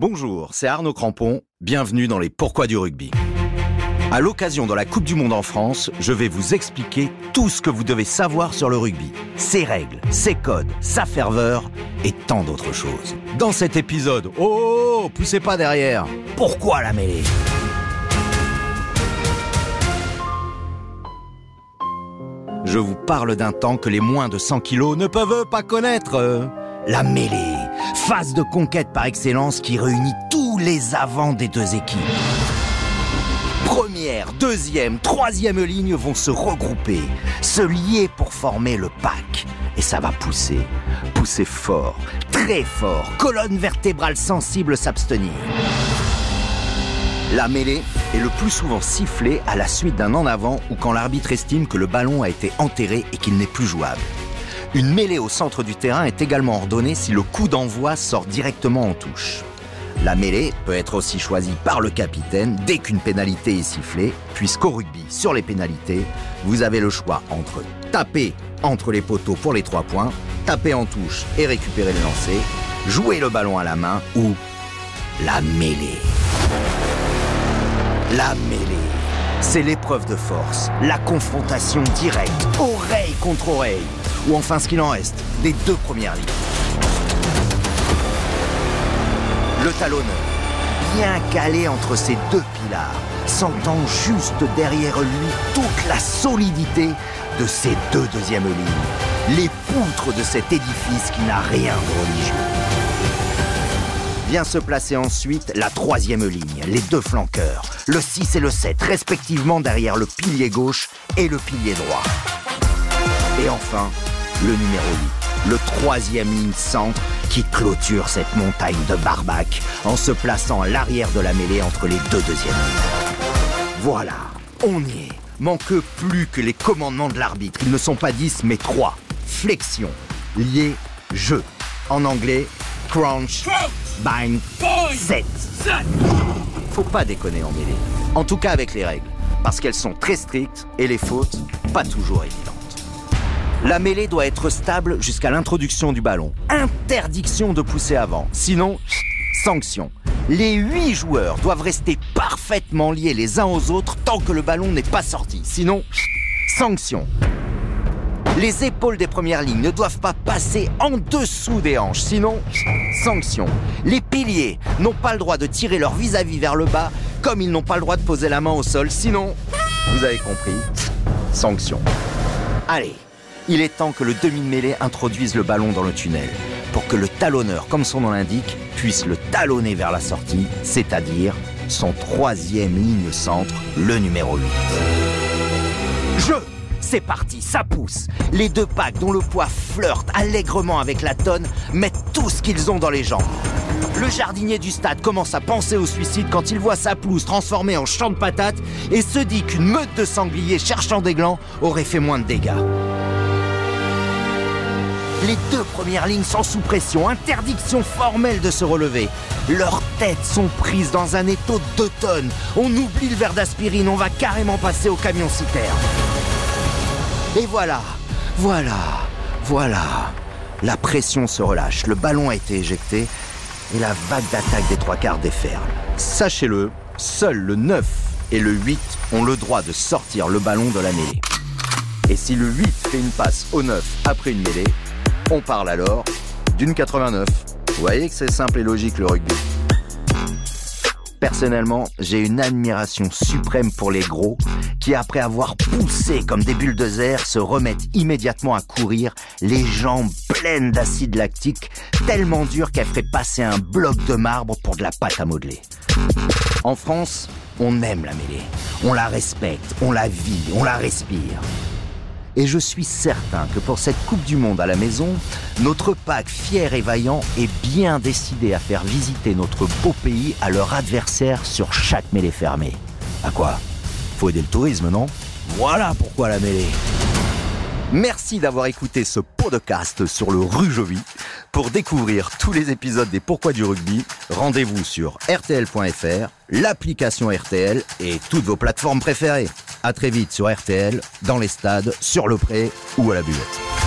Bonjour, c'est Arnaud Crampon, bienvenue dans les Pourquoi du rugby. À l'occasion de la Coupe du Monde en France, je vais vous expliquer tout ce que vous devez savoir sur le rugby, ses règles, ses codes, sa ferveur et tant d'autres choses. Dans cet épisode, oh, poussez pas derrière, pourquoi la mêlée? Je vous parle d'un temps que les moins de 100 kilos ne peuvent pas connaître. La mêlée, phase de conquête par excellence qui réunit tous les avants des deux équipes. Première, deuxième, troisième ligne vont se regrouper, se lier pour former le pack. Et ça va pousser, pousser fort, très fort, colonne vertébrale sensible s'abstenir. La mêlée est le plus souvent sifflée à la suite d'un en avant ou quand l'arbitre estime que le ballon a été enterré et qu'il n'est plus jouable. Une mêlée au centre du terrain est également ordonnée si le coup d'envoi sort directement en touche. La mêlée peut être aussi choisie par le capitaine dès qu'une pénalité est sifflée, puisqu'au rugby, sur les pénalités, vous avez le choix entre taper entre les poteaux pour les trois points, taper en touche et récupérer le lancer, jouer le ballon à la main ou la mêlée. La mêlée, c'est l'épreuve de force, la confrontation directe, oreille contre oreille, ou enfin ce qu'il en reste, des deux premières lignes. Le talonneur, bien calé entre ces deux pilars, sentant juste derrière lui toute la solidité de ces deux deuxièmes lignes, les poutres de cet édifice qui n'a rien de religieux. Vient se placer ensuite la troisième ligne, les deux flanqueurs, le 6 et le 7, respectivement derrière le pilier gauche et le pilier droit. Et enfin, le numéro 8, le troisième ligne centre qui clôture cette montagne de barbac en se plaçant à l'arrière de la mêlée entre les deux deuxièmes. Voilà, on y est. Manque plus que les commandements de l'arbitre. Ils ne sont pas 10 mais 3. Flexion, lié, jeu. En anglais, crunch, bind, set. Faut pas déconner en mêlée. En tout cas avec les règles. Parce qu'elles sont très strictes et les fautes pas toujours évidentes. La mêlée doit être stable jusqu'à l'introduction du ballon. Interdiction de pousser avant. Sinon, sanction. Les huit joueurs doivent rester parfaitement liés les uns aux autres tant que le ballon n'est pas sorti. Sinon, sanction. Les épaules des premières lignes ne doivent pas passer en dessous des hanches, sinon, sanction. Les piliers n'ont pas le droit de tirer leur vis-à-vis vers le bas, comme ils n'ont pas le droit de poser la main au sol, sinon, vous avez compris, sanction. Allez, il est temps que le demi-mêlée introduise le ballon dans le tunnel, pour que le talonneur, comme son nom l'indique, puisse le talonner vers la sortie, c'est-à-dire son troisième ligne centre, le numéro 8. Je c'est parti, ça pousse. Les deux packs dont le poids flirte allègrement avec la tonne mettent tout ce qu'ils ont dans les jambes. Le jardinier du stade commence à penser au suicide quand il voit sa pelouse transformée en champ de patates et se dit qu'une meute de sangliers cherchant des glands aurait fait moins de dégâts. Les deux premières lignes sont sous pression, interdiction formelle de se relever. Leurs têtes sont prises dans un étau de deux tonnes. On oublie le verre d'aspirine, on va carrément passer au camion citerne. Et voilà, voilà, voilà. La pression se relâche, le ballon a été éjecté et la vague d'attaque des trois quarts déferle. Sachez-le, seuls le 9 et le 8 ont le droit de sortir le ballon de la mêlée. Et si le 8 fait une passe au 9 après une mêlée, on parle alors d'une 89. Vous voyez que c'est simple et logique le rugby. Personnellement, j'ai une admiration suprême pour les gros qui, après avoir poussé comme des bulldozers, se remettent immédiatement à courir, les jambes pleines d'acide lactique, tellement dures qu'elles feraient passer un bloc de marbre pour de la pâte à modeler. En France, on aime la mêlée, on la respecte, on la vit, on la respire. Et je suis certain que pour cette Coupe du Monde à la maison, notre pack fier et vaillant est bien décidé à faire visiter notre beau pays à leur adversaire sur chaque mêlée fermée. À quoi? Faut aider le tourisme, non? Voilà pourquoi la mêlée. Merci d'avoir écouté ce podcast sur le Rujovi. Pour découvrir tous les épisodes des Pourquoi du rugby, rendez-vous sur rtl.fr, l'application RTL et toutes vos plateformes préférées. À très vite sur RTL, dans les stades, sur le pré ou à la buvette.